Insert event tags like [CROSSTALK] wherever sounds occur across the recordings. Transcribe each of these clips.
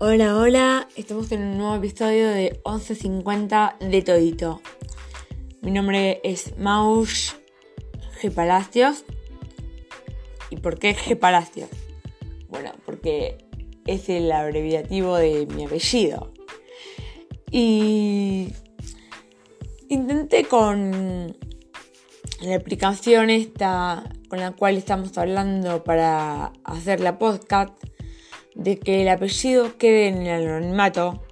Hola, hola, estamos en un nuevo episodio de 1150 de Todito. Mi nombre es Maush G. Palacios. ¿Y por qué G. Palacios? Bueno, porque es el abreviativo de mi apellido. Y intenté con la aplicación esta con la cual estamos hablando para hacer la podcast de que el apellido quede en el anonimato,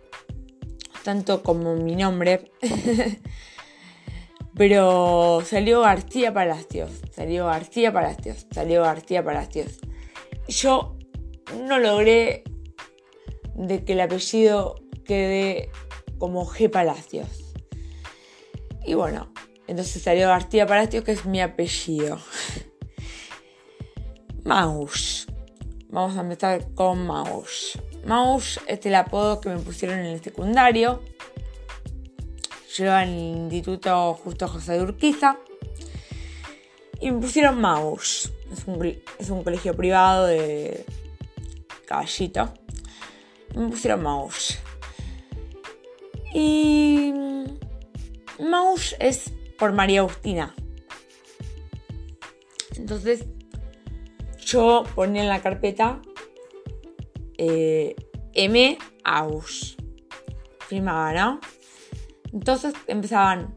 tanto como mi nombre. [LAUGHS] Pero salió García Palacios, salió García Palacios, salió García Palacios. Yo no logré de que el apellido quede como G Palacios. Y bueno, entonces salió García Palacios, que es mi apellido. [LAUGHS] Vamos a empezar con Maus. Maus es el apodo que me pusieron en el secundario. Yo en el Instituto Justo José de Urquiza. Y me pusieron Maus. Es un, es un colegio privado de Caballito. me pusieron Maus. Y Maus es por María Agustina. Entonces yo ponía en la carpeta eh, M. Aus. Firmaba, ¿no? Entonces empezaban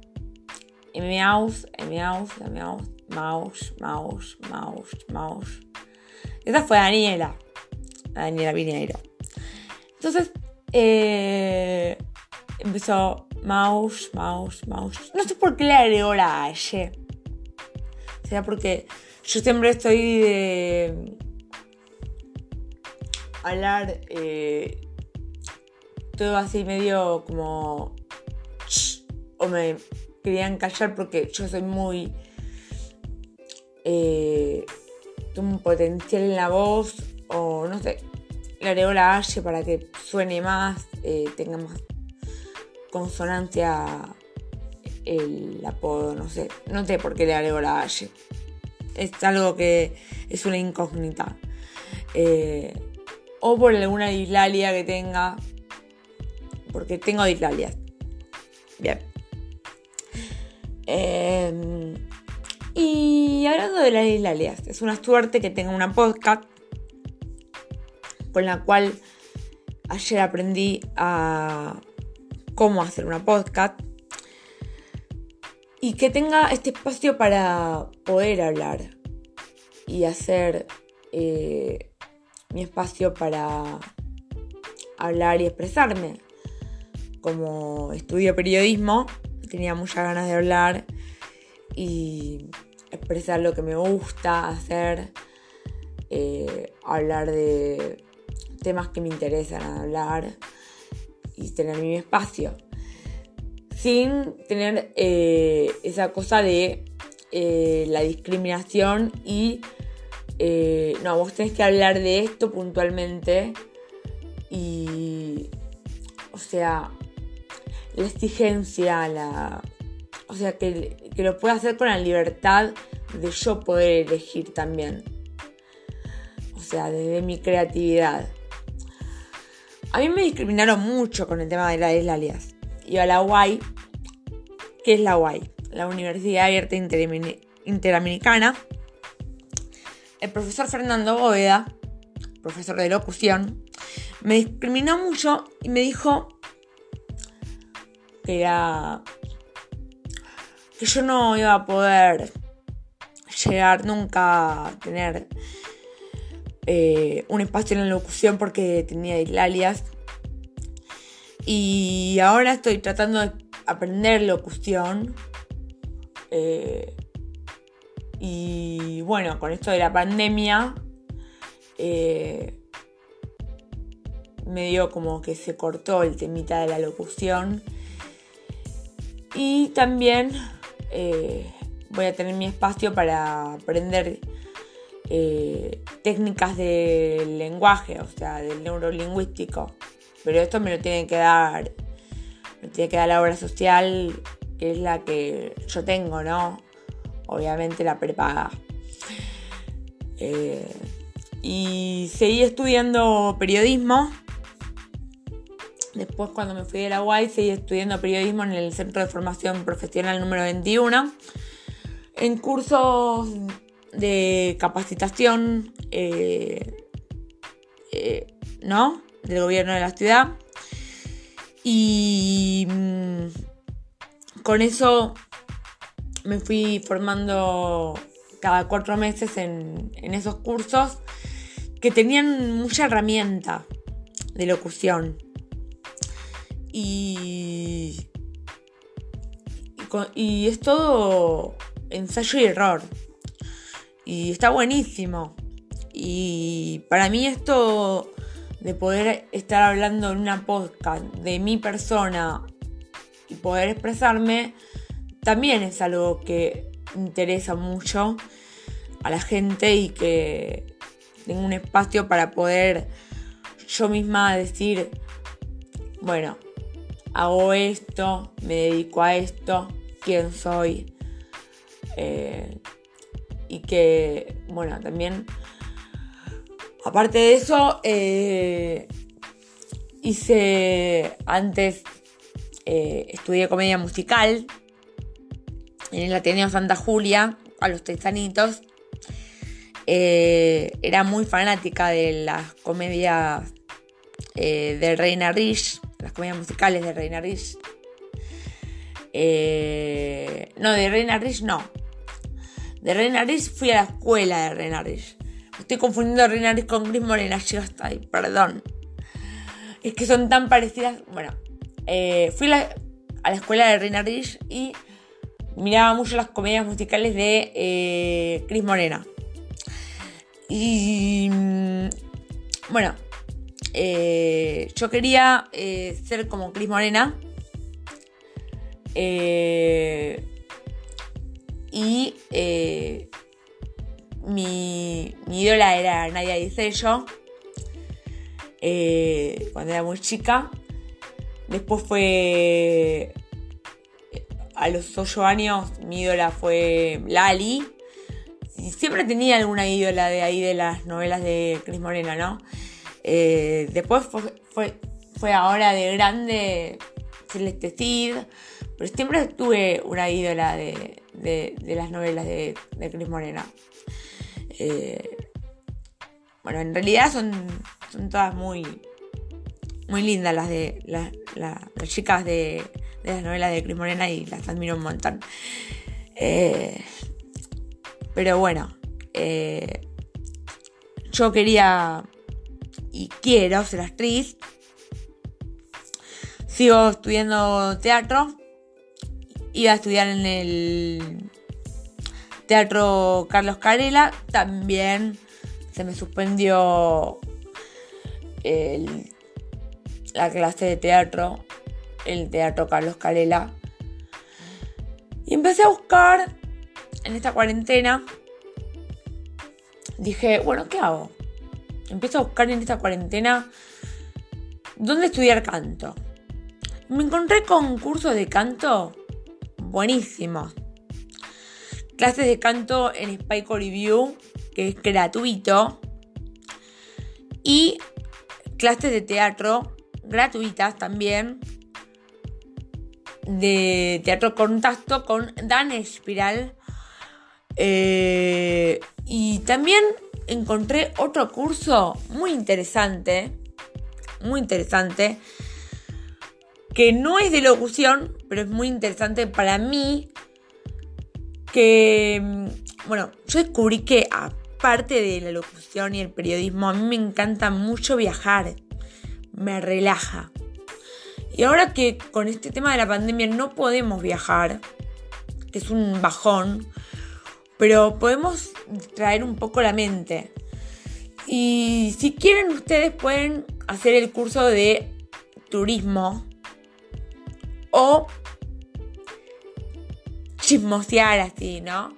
M. Aus, M. Aus, M. Aus, Maus, Maus, Maus, Maus. Esa fue Daniela. Daniela Pineiro. Entonces, eh, empezó Maus, Maus, Maus. No sé por qué le agregó la H. Será porque yo siempre estoy de hablar eh, todo así medio como... O me querían callar porque yo soy muy... Eh, un potencial en la voz o no sé. Le agrego la H para que suene más, eh, tenga más consonancia el apodo, no sé. No sé por qué le agrego la H es algo que es una incógnita. Eh, o por alguna dislalia que tenga, porque tengo dislalias. Bien. Em, y hablando de las dislalias, es una suerte que tenga una podcast con la cual ayer aprendí a cómo hacer una podcast y que tenga este espacio para poder hablar y hacer eh, mi espacio para hablar y expresarme. Como estudio periodismo, tenía muchas ganas de hablar y expresar lo que me gusta hacer, eh, hablar de temas que me interesan hablar y tener mi espacio sin tener eh, esa cosa de eh, la discriminación y eh, no, vos tenés que hablar de esto puntualmente y, o sea, la exigencia, la, o sea, que, que lo pueda hacer con la libertad de yo poder elegir también. O sea, desde mi creatividad. A mí me discriminaron mucho con el tema de la alias y a la UAI, que es la UAI, la Universidad Abierta Interamericana. El profesor Fernando Bóveda, profesor de locución, me discriminó mucho y me dijo que era que yo no iba a poder llegar nunca a tener eh, un espacio en la locución porque tenía islalias y ahora estoy tratando de aprender locución. Eh, y bueno, con esto de la pandemia, eh, me dio como que se cortó el temita de la locución. Y también eh, voy a tener mi espacio para aprender técnicas del lenguaje, o sea, del neurolingüístico. Pero esto me lo tiene que dar, me tiene que dar la obra social, que es la que yo tengo, ¿no? Obviamente la prepaga. Eh, y seguí estudiando periodismo Después cuando me fui de la UAI seguí estudiando periodismo en el Centro de Formación Profesional número 21. En cursos de capacitación, eh, eh, ¿no? Del gobierno de la ciudad. Y mm, con eso me fui formando cada cuatro meses en, esos cursos que tenían mucha herramienta de locución. Y, y, es todo ensayo y error. Y está buenísimo. Y para mí esto de poder estar hablando en una podcast de mi persona y poder expresarme, también es algo que interesa mucho a la gente y que tengo un espacio para poder yo misma decir, bueno, hago esto, me dedico a esto, quién soy. Eh, y que, bueno, también, aparte de eso, eh, hice antes, eh, estudié comedia musical en el Ateneo Santa Julia, a los tesanitos. Eh, era muy fanática de las comedias eh, de Reina Rich, las comedias musicales de Reina Rich. No, de Reina Rich no. De Reina Rich fui a la escuela de Reina Rich. Estoy confundiendo Rich con Gris Morena, chicos, ay, perdón. Es que son tan parecidas. Bueno, fui a la escuela de Reina Rich y miraba mucho las comedias musicales de eh, Chris Morena. Y mm, bueno, eh, yo quería eh, ser como Chris Morena. y mi, mi, ídola era Nadia Dicello. cuando era muy chica. Después fue a los 8 años mi ídola fue Lali. Siempre tenía alguna ídola de ahí de las novelas de Cris Morena, ¿no? Eh, después fue, fue, ahora de grande Celeste Cid, pero siempre tuve una ídola de, las novelas de, de Cris Morena. Eh, bueno, en realidad son, son todas muy, muy lindas las de las chicas de, de las novelas de Cris Morena y las admiro un montón. Eh, pero bueno, eh, yo quería y quiero ser actriz. Sigo estudiando teatro. Iba a estudiar en el Teatro Carlos Carela. También se me suspendió la clase de teatro el Teatro Carlos Calela. Y empecé a buscar en esta cuarentena. Dije, bueno, ¿qué hago? Empiezo a buscar en esta cuarentena dónde estudiar canto. Me encontré con cursos de canto buenísimos. Clases de canto en Spike Review, que es gratuito. Y clases de teatro gratuitas también de teatro contacto con Dan Espiral. Eh, y también encontré otro curso muy interesante, muy interesante, que no es de locución, pero es muy interesante para mí, que, mm, bueno, yo descubrí que aparte de la locución y el periodismo, a mí me encanta mucho viajar, me relaja. Y ahora que con este tema de la pandemia no podemos viajar, que es un bajón, pero podemos traer un poco la mente. Y si quieren ustedes pueden hacer el curso de turismo o chismosear así, ¿no?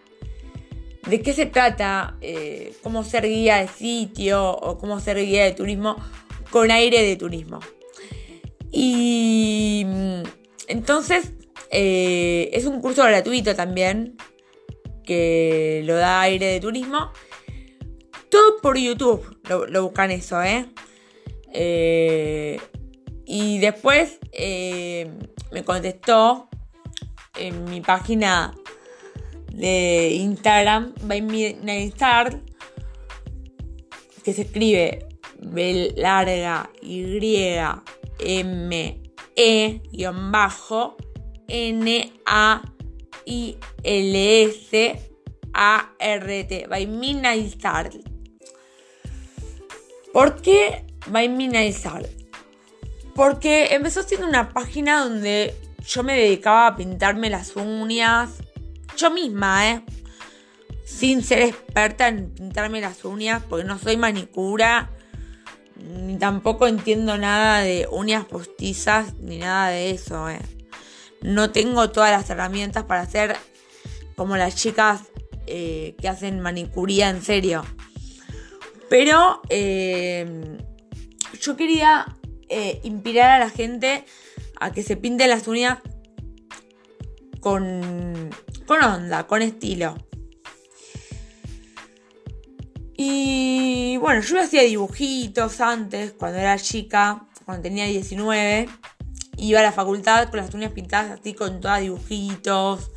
¿De qué se trata? Eh, ¿Cómo ser guía de sitio o cómo ser guía de turismo con aire de turismo? Y mm, entonces eh, es un curso gratuito también que lo da aire de turismo. Todo por YouTube lo, buscan eso, ¿eh? ¿eh? Y después me contestó en mi página de Instagram, by Start, que se escribe B larga Y M E guion bajo N A I L S A R T by Midnight. ¿Por qué by Midnight? Porque empezó siendo una página donde yo me dedicaba a pintarme las uñas yo misma, ¿eh? Sin ser experta en pintarme las uñas, porque no soy manicura, ni tampoco entiendo nada de uñas postizas, ni nada de eso, ¿eh? No tengo todas las herramientas para hacer como las chicas eh, que hacen manicuría en serio. Pero eh, yo quería inspirar a la gente a que se pinte las uñas con, con onda, con estilo. Y bueno, yo hacía dibujitos antes, cuando era chica, cuando tenía 19. Iba a la facultad con las uñas pintadas así, con todas dibujitos.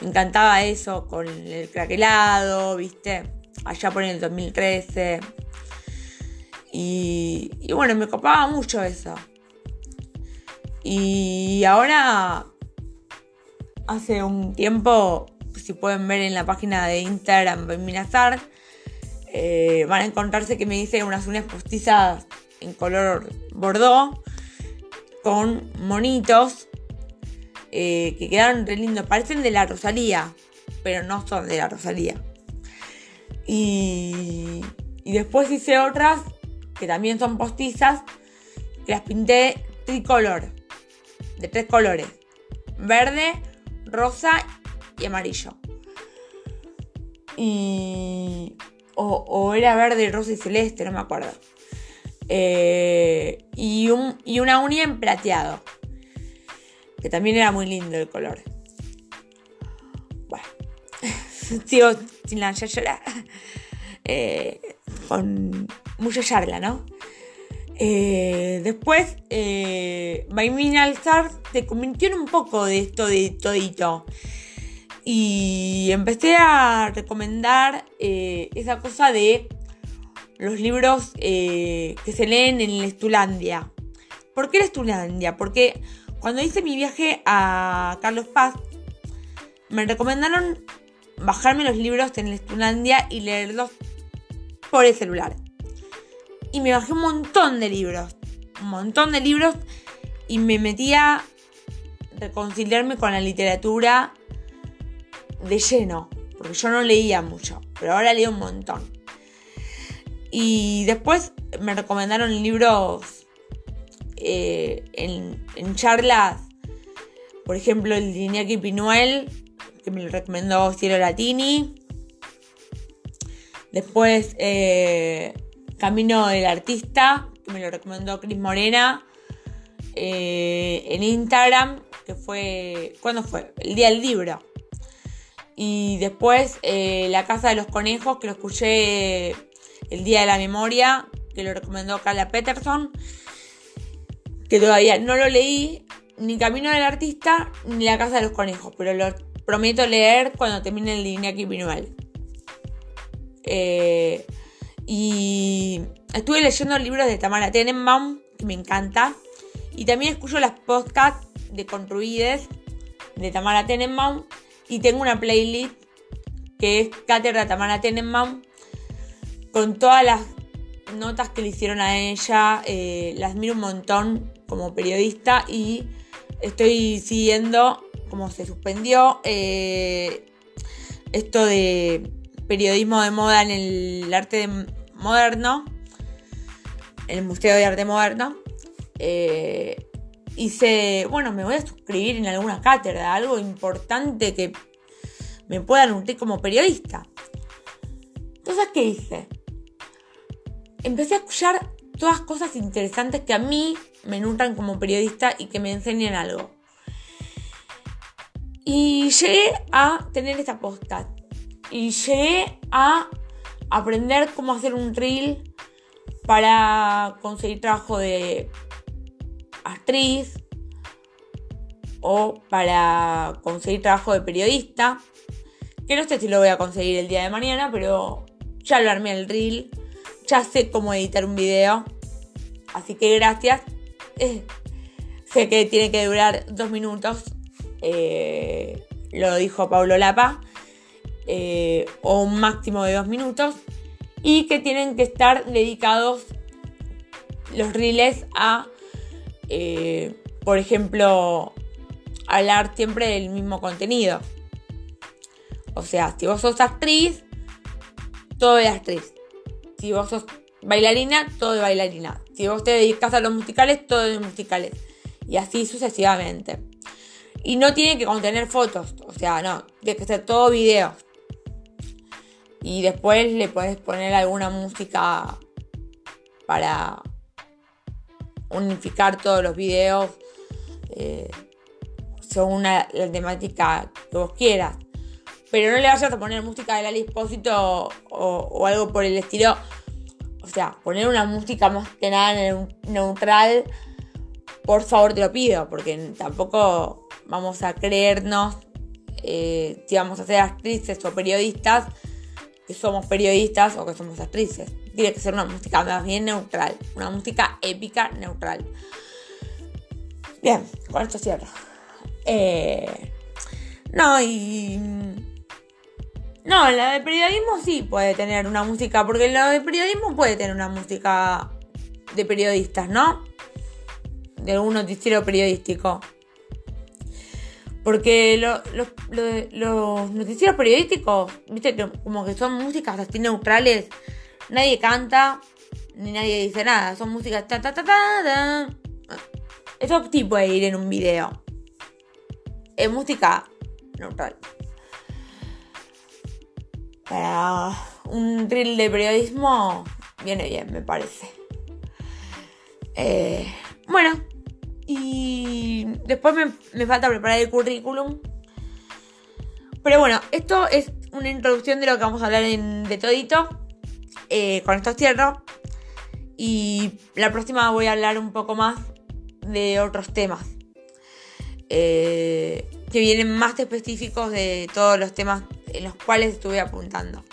Me encantaba eso, con el craquelado, ¿viste? Allá por el 2013. Y, y bueno, me copaba mucho eso. Y ahora hace un tiempo, si pueden ver en la página de Instagram Minazar, eh, van a encontrarse que me hice unas uñas postizas en color bordeaux con monitos eh, que quedaron re lindos. Parecen de la Rosalía, pero no son de la Rosalía. Y, y después hice otras que también son postizas, que las pinté tricolor, de tres colores. Verde, rosa y amarillo. Y. O, era verde, rosa y celeste, no me acuerdo. Eh, y, un, y una uña en plateado. Que también era muy lindo el color. Bueno. [LAUGHS] Sigo sin la eh, con mucha charla, ¿no? Eh, después, eh, Star se convirtió en un poco de esto de todito. Y empecé a recomendar eh, esa cosa de los libros eh, que se leen en Estulandia. ¿Por qué Estulandia? Porque cuando hice mi viaje a Carlos Paz, me recomendaron bajarme los libros en Estulandia y leerlos por el celular y me bajé un montón de libros. Un montón de libros y me metí a reconciliarme con la literatura de lleno. Porque yo no leía mucho, pero ahora leo un montón. Y después me recomendaron libros eh, en, charlas. Por ejemplo, el de Iñaki Pinuel, que me lo recomendó Cielo Latini. Después eh, Camino del Artista, que me lo recomendó Cris Morena, eh, en Instagram, que fue, ¿cuándo fue? El día del libro. Y después eh, La Casa de los Conejos, que lo escuché el día de la memoria, que lo recomendó Carla Peterson, que todavía no lo leí, ni Camino del Artista, ni La Casa de los Conejos, pero lo prometo leer cuando termine el de Iñaki. Eh, y estuve leyendo libros de Tamara Tenenbaum, que me encanta. Y también escucho las podcasts de Construides de Tamara Tenenbaum. Y tengo una playlist que es Cátedra Tamara Tenenbaum con todas las notas que le hicieron a ella. Eh, las miro un montón como periodista y estoy siguiendo cómo se suspendió eh, esto de periodismo de moda en el arte moderno, el Museo de Arte Moderno. Eh, hice, bueno, me voy a suscribir en alguna cátedra, algo importante que me pueda nutrir como periodista. Entonces, ¿qué hice? Empecé a escuchar todas cosas interesantes que a mí me nutran como periodista y que me enseñan algo. Y llegué a tener esta podcast y llegué a aprender cómo hacer un reel para conseguir trabajo de actriz o para conseguir trabajo de periodista. Que no sé si lo voy a conseguir el día de mañana, pero ya lo armé el reel. Ya sé cómo editar un video. Así que gracias. [LAUGHS] Sé que tiene que durar dos minutos. Eh, lo dijo Pablo Lapa. Eh, o un máximo de dos minutos. Y que tienen que estar dedicados los reels a, por ejemplo, hablar siempre del mismo contenido. O sea, si vos sos actriz, todo es actriz. Si vos sos bailarina, todo es bailarina. Si vos te dedicas a los musicales, todo es musicales. Y así sucesivamente. Y no tiene que contener fotos. O sea, no. Tiene que ser todo video. Y después le puedes poner alguna música para unificar todos los videos. Eh, según la temática que vos quieras. Pero no le vayas a poner música de Lali Espósito o, algo por el estilo. O sea, poner una música más que nada neutral, por favor te lo pido, porque tampoco vamos a creernos eh, si vamos a ser actrices o periodistas, que somos periodistas o que somos actrices. Tiene que ser una música más bien neutral, una música épica neutral. Bien, con esto cierro. Eh, no, y no, la de periodismo sí puede tener una música, porque la de periodismo puede tener una música de periodistas, ¿no? De algún noticiero periodístico. Porque los noticieros periodísticos, viste, como que son músicas así neutrales, nadie canta, ni nadie dice nada, son músicas ta ta ta ta. Eso sí puede ir en un video. Es música neutral para un drill de periodismo viene bien, me parece. Eh, bueno, después me, falta preparar el currículum. Pero bueno, esto es una introducción de lo que vamos a hablar en, de todito. Eh, con esto cierro. Y la próxima voy a hablar un poco más de otros temas. Eh, que vienen más específicos de todos los temas en los cuales estuve apuntando.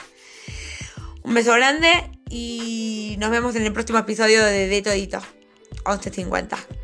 Un beso grande y nos vemos en el próximo episodio de De Todito 11.50.